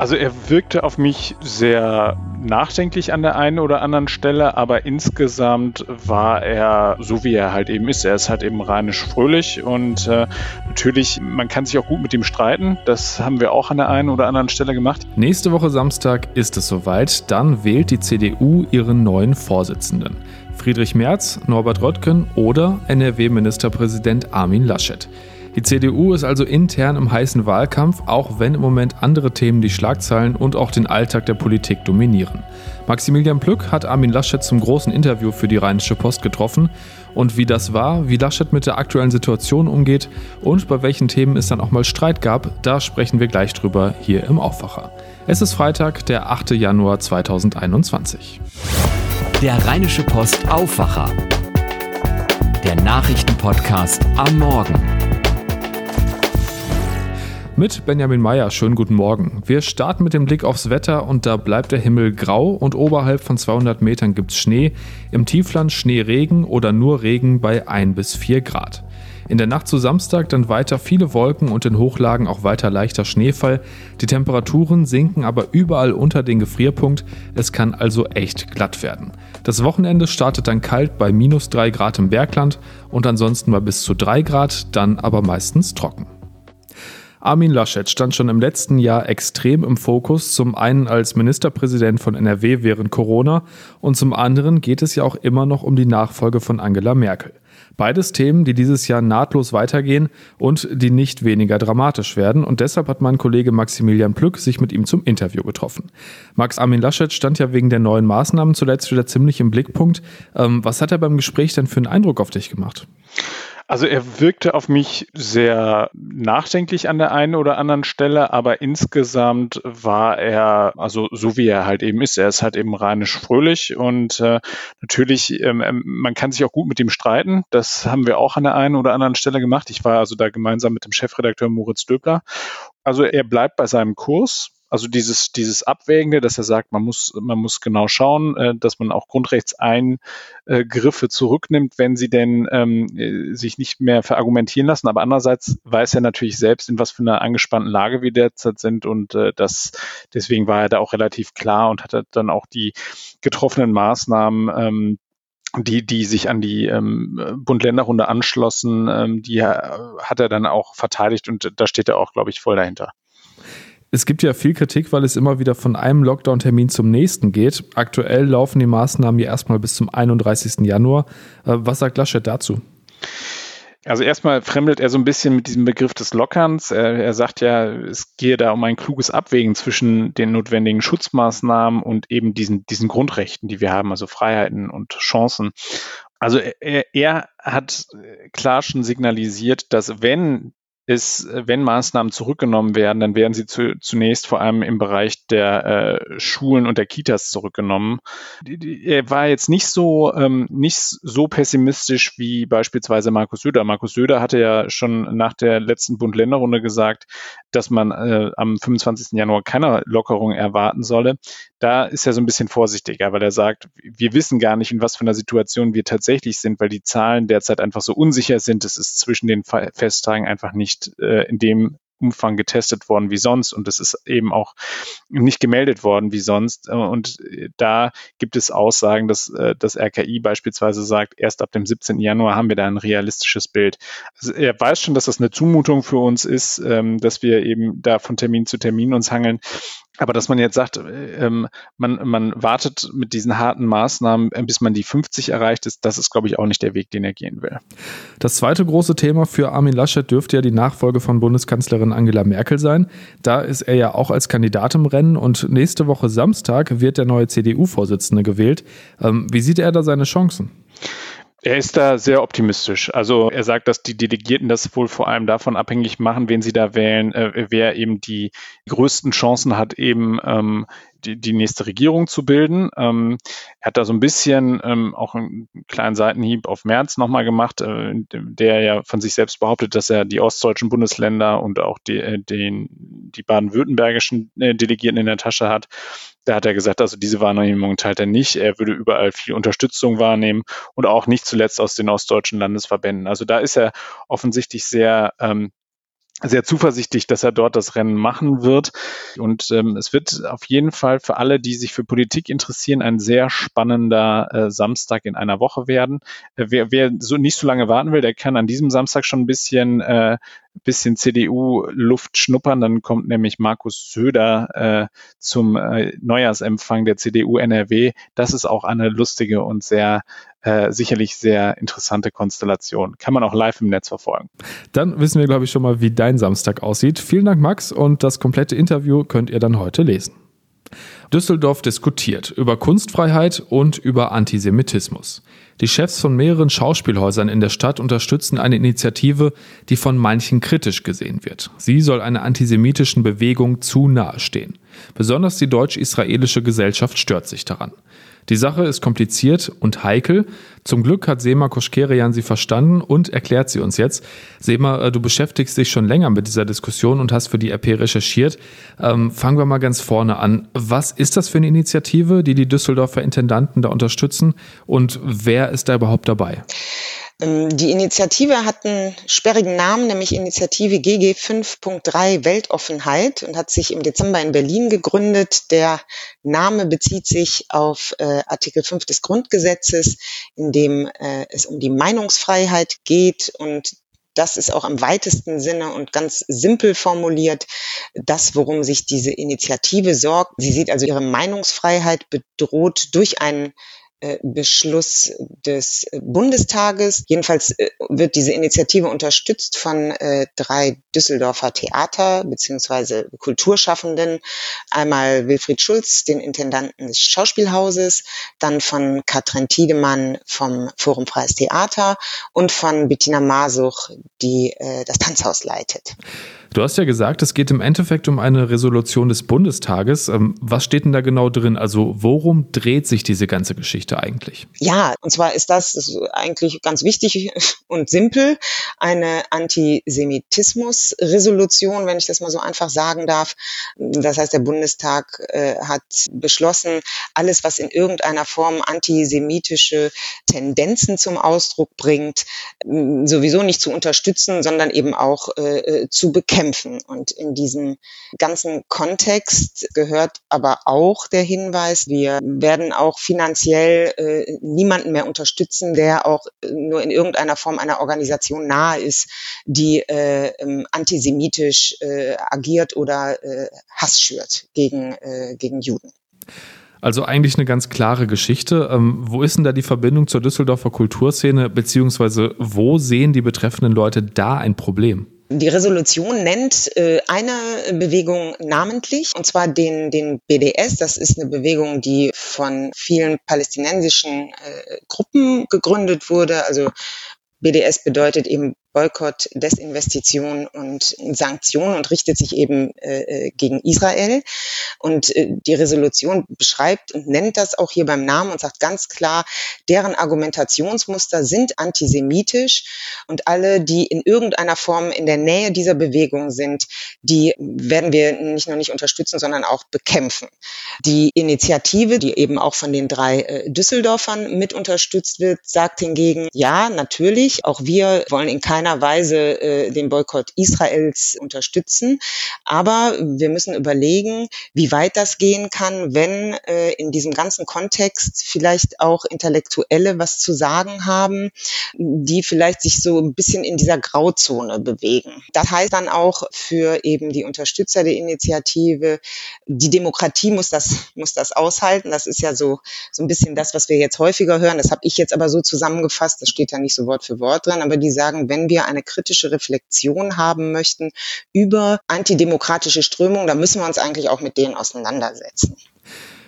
Also er wirkte auf mich sehr nachdenklich an der einen oder anderen Stelle, aber insgesamt war er so, wie er halt eben ist. Er ist halt eben rheinisch fröhlich und äh, natürlich, man kann sich auch gut mit ihm streiten. Das haben wir auch an der einen oder anderen Stelle gemacht. Nächste Woche Samstag ist es soweit. Dann wählt die CDU ihren neuen Vorsitzenden. Friedrich Merz, Norbert Röttgen oder NRW-Ministerpräsident Armin Laschet. Die CDU ist also intern im heißen Wahlkampf, auch wenn im Moment andere Themen die Schlagzeilen und auch den Alltag der Politik dominieren. Maximilian Plück hat Armin Laschet zum großen Interview für die Rheinische Post getroffen und wie das war, wie Laschet mit der aktuellen Situation umgeht und bei welchen Themen es dann auch mal Streit gab, da sprechen wir gleich drüber hier im Aufwacher. Es ist Freitag, der 8. Januar 2021. Der Rheinische Post Aufwacher. Der Nachrichtenpodcast am Morgen mit Benjamin Meyer. Schönen guten Morgen. Wir starten mit dem Blick aufs Wetter und da bleibt der Himmel grau und oberhalb von 200 Metern gibt es Schnee. Im Tiefland Schneeregen oder nur Regen bei 1 bis 4 Grad. In der Nacht zu Samstag dann weiter viele Wolken und in Hochlagen auch weiter leichter Schneefall. Die Temperaturen sinken aber überall unter den Gefrierpunkt. Es kann also echt glatt werden. Das Wochenende startet dann kalt bei minus 3 Grad im Bergland und ansonsten bei bis zu 3 Grad, dann aber meistens trocken. Armin Laschet stand schon im letzten Jahr extrem im Fokus, zum einen als Ministerpräsident von NRW während Corona und zum anderen geht es ja auch immer noch um die Nachfolge von Angela Merkel. Beides Themen, die dieses Jahr nahtlos weitergehen und die nicht weniger dramatisch werden. Und deshalb hat mein Kollege Maximilian Plück sich mit ihm zum Interview getroffen. Max Armin Laschet stand ja wegen der neuen Maßnahmen zuletzt wieder ziemlich im Blickpunkt. Ähm, was hat er beim Gespräch denn für einen Eindruck auf dich gemacht? Also er wirkte auf mich sehr nachdenklich an der einen oder anderen Stelle, aber insgesamt war er, also so wie er halt eben ist, er ist halt eben rheinisch fröhlich und äh, natürlich, ähm, ähm, man kann sich auch gut mit ihm streiten. Das haben wir auch an der einen oder anderen Stelle gemacht. Ich war also da gemeinsam mit dem Chefredakteur Moritz Döbler. Also er bleibt bei seinem Kurs also dieses, dieses Abwägende, dass er sagt, man muss, man muss genau schauen, äh, dass man auch Grundrechtseingriffe zurücknimmt, wenn sie denn ähm, äh, sich nicht mehr verargumentieren lassen. Aber andererseits weiß er natürlich selbst, in was für einer angespannten Lage wir derzeit sind und äh, das, deswegen war er da auch relativ klar und hat dann auch die getroffenen Maßnahmen ähm, die, die sich an die ähm, Bund-Länder-Runde anschlossen, ähm, die hat er dann auch verteidigt und da steht er auch, glaube ich, voll dahinter. Es gibt ja viel Kritik, weil es immer wieder von einem Lockdown-Termin zum nächsten geht. Aktuell laufen die Maßnahmen ja erstmal bis zum 31. Januar. Äh, was sagt Laschet dazu? Also erstmal fremdelt er so ein bisschen mit diesem Begriff des Lockerns. Er, er, sagt ja, es gehe da um ein kluges Abwägen zwischen den notwendigen Schutzmaßnahmen und eben diesen, diesen Grundrechten, die wir haben, also Freiheiten und Chancen. Also er, er hat klar schon signalisiert, dass wenn ist, wenn Maßnahmen zurückgenommen werden, dann werden sie zu, zunächst vor allem im Bereich der äh, Schulen und der Kitas zurückgenommen. Die, die, er war jetzt nicht so ähm, nicht so pessimistisch wie beispielsweise Markus Söder. Markus Söder hatte ja schon nach der letzten Bund-Länder-Runde gesagt, dass man äh, am 25. Januar keine Lockerung erwarten solle. Da ist er so ein bisschen vorsichtiger, weil er sagt, wir wissen gar nicht, in was für einer Situation wir tatsächlich sind, weil die Zahlen derzeit einfach so unsicher sind. Es ist zwischen den Festtagen einfach nicht äh, in dem Umfang getestet worden wie sonst und es ist eben auch nicht gemeldet worden wie sonst. Und da gibt es Aussagen, dass äh, das RKI beispielsweise sagt, erst ab dem 17. Januar haben wir da ein realistisches Bild. Also er weiß schon, dass das eine Zumutung für uns ist, ähm, dass wir eben da von Termin zu Termin uns hangeln. Aber dass man jetzt sagt, ähm, man, man wartet mit diesen harten Maßnahmen, äh, bis man die 50 erreicht ist, das ist, glaube ich, auch nicht der Weg, den er gehen will. Das zweite große Thema für Armin Laschet dürfte ja die Nachfolge von Bundeskanzlerin Angela Merkel sein. Da ist er ja auch als Kandidat im Rennen und nächste Woche Samstag wird der neue CDU-Vorsitzende gewählt. Ähm, wie sieht er da seine Chancen? Er ist da sehr optimistisch. Also er sagt, dass die Delegierten das wohl vor allem davon abhängig machen, wen sie da wählen, äh, wer eben die größten Chancen hat, eben ähm, die, die nächste Regierung zu bilden. Ähm, er hat da so ein bisschen ähm, auch einen kleinen Seitenhieb auf März nochmal gemacht, äh, der ja von sich selbst behauptet, dass er die ostdeutschen Bundesländer und auch die, äh, den, die baden-württembergischen äh, Delegierten in der Tasche hat. Da hat er gesagt, also diese Wahrnehmung teilt er nicht. Er würde überall viel Unterstützung wahrnehmen und auch nicht zuletzt aus den ostdeutschen Landesverbänden. Also da ist er offensichtlich sehr ähm, sehr zuversichtlich, dass er dort das Rennen machen wird. Und ähm, es wird auf jeden Fall für alle, die sich für Politik interessieren, ein sehr spannender äh, Samstag in einer Woche werden. Äh, wer, wer so nicht so lange warten will, der kann an diesem Samstag schon ein bisschen äh, bisschen CDU-Luft schnuppern. Dann kommt nämlich Markus Söder äh, zum äh, Neujahrsempfang der CDU NRW. Das ist auch eine lustige und sehr äh, sicherlich sehr interessante Konstellation. Kann man auch live im Netz verfolgen. Dann wissen wir, glaube ich, schon mal, wie dein Samstag aussieht. Vielen Dank, Max, und das komplette Interview könnt ihr dann heute lesen. Düsseldorf diskutiert über Kunstfreiheit und über Antisemitismus. Die Chefs von mehreren Schauspielhäusern in der Stadt unterstützen eine Initiative, die von manchen kritisch gesehen wird. Sie soll einer antisemitischen Bewegung zu nahe stehen. Besonders die deutsch-israelische Gesellschaft stört sich daran. Die Sache ist kompliziert und heikel. Zum Glück hat Sema Koschkerian sie verstanden und erklärt sie uns jetzt. Sema, äh, du beschäftigst dich schon länger mit dieser Diskussion und hast für die RP recherchiert. Ähm, fangen wir mal ganz vorne an. Was ist das für eine Initiative, die die Düsseldorfer Intendanten da unterstützen und wer ist da überhaupt dabei? Ähm, die Initiative hat einen sperrigen Namen, nämlich Initiative GG 5.3 Weltoffenheit und hat sich im Dezember in Berlin gegründet. Der Name bezieht sich auf äh, Artikel 5 des Grundgesetzes, in dem äh, es um die Meinungsfreiheit geht und das ist auch am weitesten Sinne und ganz simpel formuliert das, worum sich diese Initiative sorgt. Sie sieht also ihre Meinungsfreiheit bedroht durch einen Beschluss des Bundestages. Jedenfalls äh, wird diese Initiative unterstützt von äh, drei Düsseldorfer Theater beziehungsweise Kulturschaffenden. Einmal Wilfried Schulz, den Intendanten des Schauspielhauses, dann von Katrin Tiedemann vom Forum Freies Theater und von Bettina Masuch, die äh, das Tanzhaus leitet. Du hast ja gesagt, es geht im Endeffekt um eine Resolution des Bundestages. Ähm, was steht denn da genau drin? Also worum dreht sich diese ganze Geschichte eigentlich? Ja, und zwar ist das, eigentlich ganz wichtig und simpel, eine Antisemitismus-Resolution, wenn ich das mal so einfach sagen darf. Das heißt, der Bundestag äh, hat beschlossen, alles, was in irgendeiner Form antisemitische Tendenzen zum Ausdruck bringt, sowieso nicht zu unterstützen, sondern eben auch äh, zu bekämpfen kämpfen. Und in diesem ganzen Kontext gehört aber auch der Hinweis, wir werden auch finanziell äh, niemanden mehr unterstützen, der auch nur in irgendeiner Form einer Organisation nahe ist, die äh, ähm, antisemitisch äh, agiert oder äh, Hass schürt gegen, äh, gegen Juden. Also eigentlich eine ganz klare Geschichte. Ähm, wo ist denn da die Verbindung zur Düsseldorfer Kulturszene, beziehungsweise wo sehen die betreffenden Leute da ein Problem? Die Resolution nennt äh, eine Bewegung namentlich, und zwar den, den BDS. Das ist eine Bewegung, die von vielen palästinensischen äh, Gruppen gegründet wurde. Also BDS bedeutet eben Boykott, Desinvestition und Sanktionen und richtet sich eben äh, äh, gegen Israel. Und äh, die Resolution beschreibt und nennt das auch hier beim Namen und sagt ganz klar, deren Argumentationsmuster sind antisemitisch und alle, die in irgendeiner Form in der Nähe dieser Bewegung sind, die werden wir nicht nur nicht unterstützen, sondern auch bekämpfen. Die Initiative, die eben auch von den drei äh, Düsseldorfern mit unterstützt wird, sagt hingegen, ja, natürlich, auch wir wollen in keiner keiner Weise äh, den Boykott Israels unterstützen. Aber wir müssen überlegen, wie weit das gehen kann, wenn äh, in diesem ganzen Kontext vielleicht auch Intellektuelle was zu sagen haben, die vielleicht sich so ein bisschen in dieser Grauzone bewegen. Das heißt dann auch für eben die Unterstützer der Initiative, die Demokratie muss das, muss das aushalten. Das ist ja so, so ein bisschen das, was wir jetzt häufiger hören. Das habe ich jetzt aber so zusammengefasst. Das steht da nicht so Wort für Wort drin. Aber die sagen, wenn wir eine kritische Reflexion haben möchten über antidemokratische Strömungen, dann müssen wir uns eigentlich auch mit denen auseinandersetzen.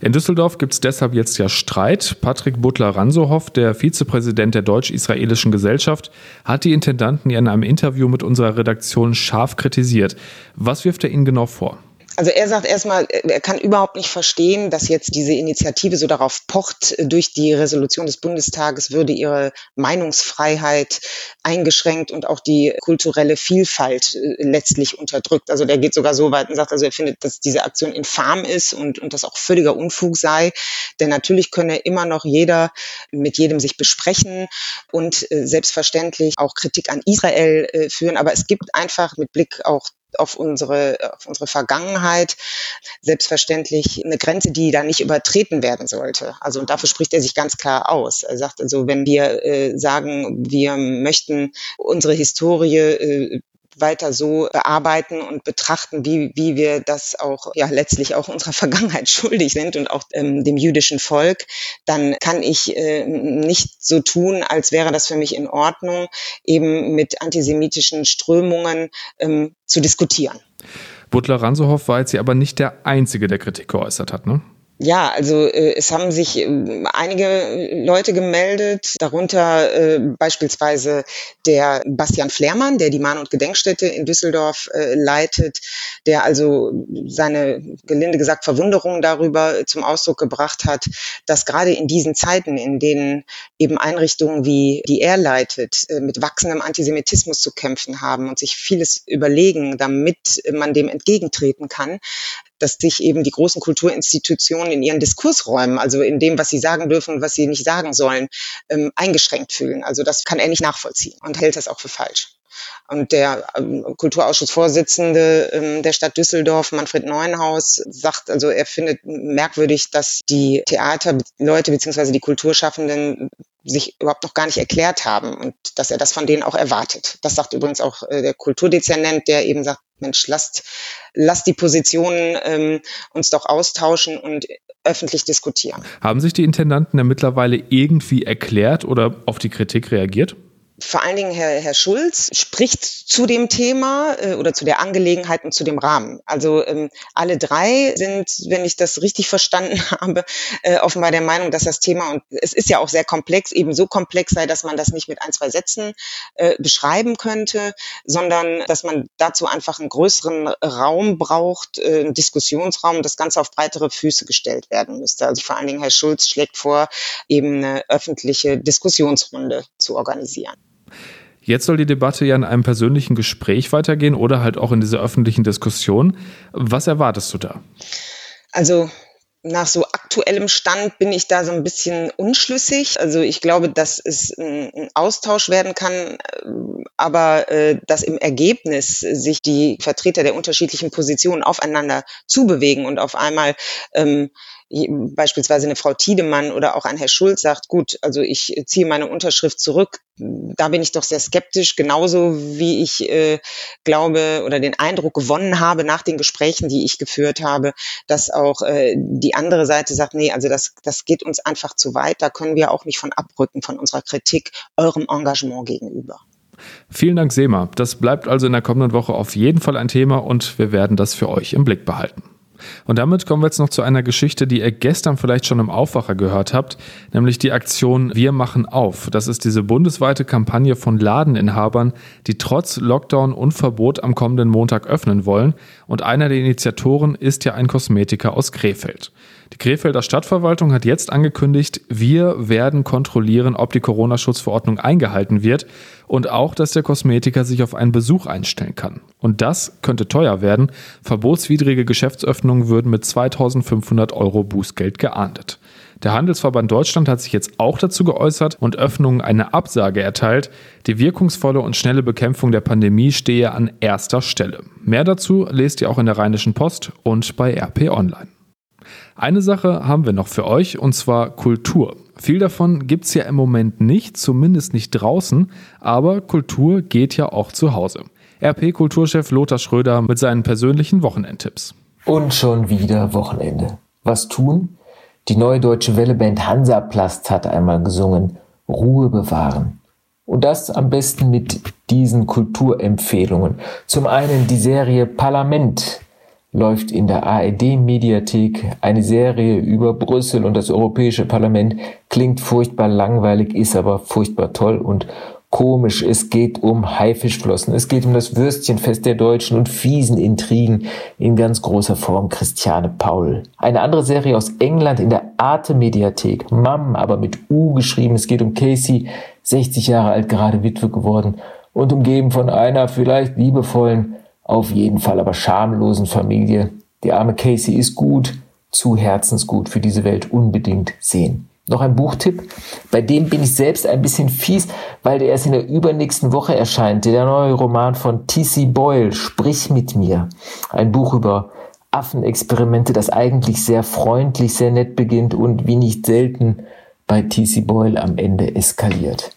In Düsseldorf gibt es deshalb jetzt ja Streit. Patrick Butler-Ransohoff, der Vizepräsident der Deutsch-Israelischen Gesellschaft, hat die Intendanten in einem Interview mit unserer Redaktion scharf kritisiert. Was wirft er Ihnen genau vor? Also er sagt erstmal, er kann überhaupt nicht verstehen, dass jetzt diese Initiative so darauf pocht, durch die Resolution des Bundestages würde ihre Meinungsfreiheit eingeschränkt und auch die kulturelle Vielfalt äh, letztlich unterdrückt. Also der geht sogar so weit und sagt, also er findet, dass diese Aktion infam ist und, und das auch völliger Unfug sei. Denn natürlich könne immer noch jeder mit jedem sich besprechen und äh, selbstverständlich auch Kritik an Israel äh, führen. Aber es gibt einfach mit Blick auch auf unsere, auf unsere Vergangenheit selbstverständlich eine Grenze, die da nicht übertreten werden sollte. Also und dafür spricht er sich ganz klar aus. Er sagt also, wenn wir äh, sagen, wir möchten unsere Historie äh, weiter so bearbeiten und betrachten, wie, wie wir das auch ja letztlich auch unserer Vergangenheit schuldig sind und auch ähm, dem jüdischen Volk, dann kann ich äh, nicht so tun, als wäre das für mich in Ordnung, eben mit antisemitischen Strömungen ähm, zu diskutieren. Butler Ransohoff war jetzt ja aber nicht der Einzige, der Kritik geäußert hat, ne? Ja, also äh, es haben sich äh, einige Leute gemeldet, darunter äh, beispielsweise der Bastian Flehrmann, der die Mahn- und Gedenkstätte in Düsseldorf äh, leitet, der also seine, gelinde gesagt, Verwunderung darüber zum Ausdruck gebracht hat, dass gerade in diesen Zeiten, in denen eben Einrichtungen wie die er leitet, äh, mit wachsendem Antisemitismus zu kämpfen haben und sich vieles überlegen, damit man dem entgegentreten kann, dass sich eben die großen Kulturinstitutionen in ihren Diskursräumen, also in dem, was sie sagen dürfen, was sie nicht sagen sollen, ähm, eingeschränkt fühlen. Also das kann er nicht nachvollziehen und hält das auch für falsch. Und der ähm, Kulturausschussvorsitzende ähm, der Stadt Düsseldorf, Manfred Neuenhaus, sagt, also er findet merkwürdig, dass die Theaterleute bzw. die Kulturschaffenden sich überhaupt noch gar nicht erklärt haben und dass er das von denen auch erwartet. Das sagt übrigens auch äh, der Kulturdezernent, der eben sagt, Mensch, lasst, lasst die Positionen ähm, uns doch austauschen und öffentlich diskutieren. Haben sich die Intendanten ja mittlerweile irgendwie erklärt oder auf die Kritik reagiert? Vor allen Dingen Herr, Herr Schulz spricht zu dem Thema äh, oder zu der Angelegenheit und zu dem Rahmen. Also ähm, alle drei sind, wenn ich das richtig verstanden habe, äh, offenbar der Meinung, dass das Thema, und es ist ja auch sehr komplex, eben so komplex sei, dass man das nicht mit ein, zwei Sätzen äh, beschreiben könnte, sondern dass man dazu einfach einen größeren Raum braucht, äh, einen Diskussionsraum, das Ganze auf breitere Füße gestellt werden müsste. Also vor allen Dingen Herr Schulz schlägt vor, eben eine öffentliche Diskussionsrunde zu organisieren. Jetzt soll die Debatte ja in einem persönlichen Gespräch weitergehen oder halt auch in dieser öffentlichen Diskussion. Was erwartest du da? Also nach so aktuellem Stand bin ich da so ein bisschen unschlüssig. Also ich glaube, dass es ein Austausch werden kann, aber äh, dass im Ergebnis sich die Vertreter der unterschiedlichen Positionen aufeinander zubewegen und auf einmal ähm, beispielsweise eine Frau Tiedemann oder auch ein Herr Schulz sagt, gut, also ich ziehe meine Unterschrift zurück, da bin ich doch sehr skeptisch, genauso wie ich äh, glaube oder den Eindruck gewonnen habe nach den Gesprächen, die ich geführt habe, dass auch äh, die andere Seite sagt, nee, also das, das geht uns einfach zu weit, da können wir auch nicht von abrücken von unserer Kritik eurem Engagement gegenüber. Vielen Dank, Sema. Das bleibt also in der kommenden Woche auf jeden Fall ein Thema und wir werden das für euch im Blick behalten. Und damit kommen wir jetzt noch zu einer Geschichte, die ihr gestern vielleicht schon im Aufwacher gehört habt, nämlich die Aktion Wir machen auf. Das ist diese bundesweite Kampagne von Ladeninhabern, die trotz Lockdown und Verbot am kommenden Montag öffnen wollen. Und einer der Initiatoren ist ja ein Kosmetiker aus Krefeld. Die Krefelder Stadtverwaltung hat jetzt angekündigt, wir werden kontrollieren, ob die Corona-Schutzverordnung eingehalten wird und auch, dass der Kosmetiker sich auf einen Besuch einstellen kann. Und das könnte teuer werden. Verbotswidrige Geschäftsöffnungen würden mit 2500 Euro Bußgeld geahndet. Der Handelsverband Deutschland hat sich jetzt auch dazu geäußert und Öffnungen eine Absage erteilt. Die wirkungsvolle und schnelle Bekämpfung der Pandemie stehe an erster Stelle. Mehr dazu lest ihr auch in der Rheinischen Post und bei RP Online. Eine Sache haben wir noch für euch, und zwar Kultur. Viel davon gibt es ja im Moment nicht, zumindest nicht draußen, aber Kultur geht ja auch zu Hause. RP-Kulturchef Lothar Schröder mit seinen persönlichen Wochenendtipps. Und schon wieder Wochenende. Was tun? Die neue deutsche Welleband Hansaplast hat einmal gesungen, Ruhe bewahren. Und das am besten mit diesen Kulturempfehlungen. Zum einen die Serie Parlament läuft in der ARD-Mediathek eine Serie über Brüssel und das Europäische Parlament. Klingt furchtbar langweilig, ist aber furchtbar toll und komisch. Es geht um Haifischflossen. Es geht um das Würstchenfest der Deutschen und fiesen Intrigen in ganz großer Form Christiane Paul. Eine andere Serie aus England in der Arte-Mediathek. Mam, aber mit U geschrieben. Es geht um Casey, 60 Jahre alt, gerade Witwe geworden und umgeben von einer vielleicht liebevollen, auf jeden Fall aber schamlosen Familie. Die arme Casey ist gut, zu herzensgut für diese Welt unbedingt sehen. Noch ein Buchtipp, bei dem bin ich selbst ein bisschen fies, weil der erst in der übernächsten Woche erscheint. Der neue Roman von T.C. Boyle, Sprich mit mir. Ein Buch über Affenexperimente, das eigentlich sehr freundlich, sehr nett beginnt und wie nicht selten bei T.C. Boyle am Ende eskaliert.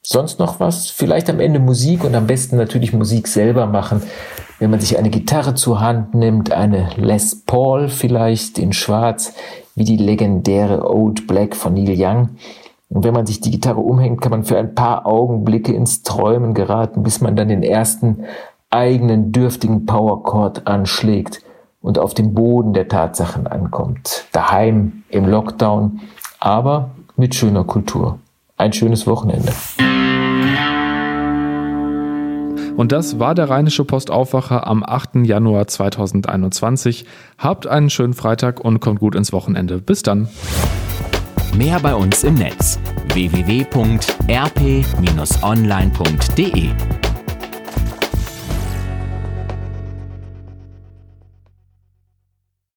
Sonst noch was? Vielleicht am Ende Musik und am besten natürlich Musik selber machen. Wenn man sich eine Gitarre zur Hand nimmt, eine Les Paul vielleicht in Schwarz, wie die legendäre Old Black von Neil Young. Und wenn man sich die Gitarre umhängt, kann man für ein paar Augenblicke ins Träumen geraten, bis man dann den ersten eigenen dürftigen Powerchord anschlägt und auf dem Boden der Tatsachen ankommt. Daheim, im Lockdown, aber mit schöner Kultur. Ein schönes Wochenende. Und das war der Rheinische Postaufwacher am 8. Januar 2021. Habt einen schönen Freitag und kommt gut ins Wochenende. Bis dann. Mehr bei uns im Netz www.rp-online.de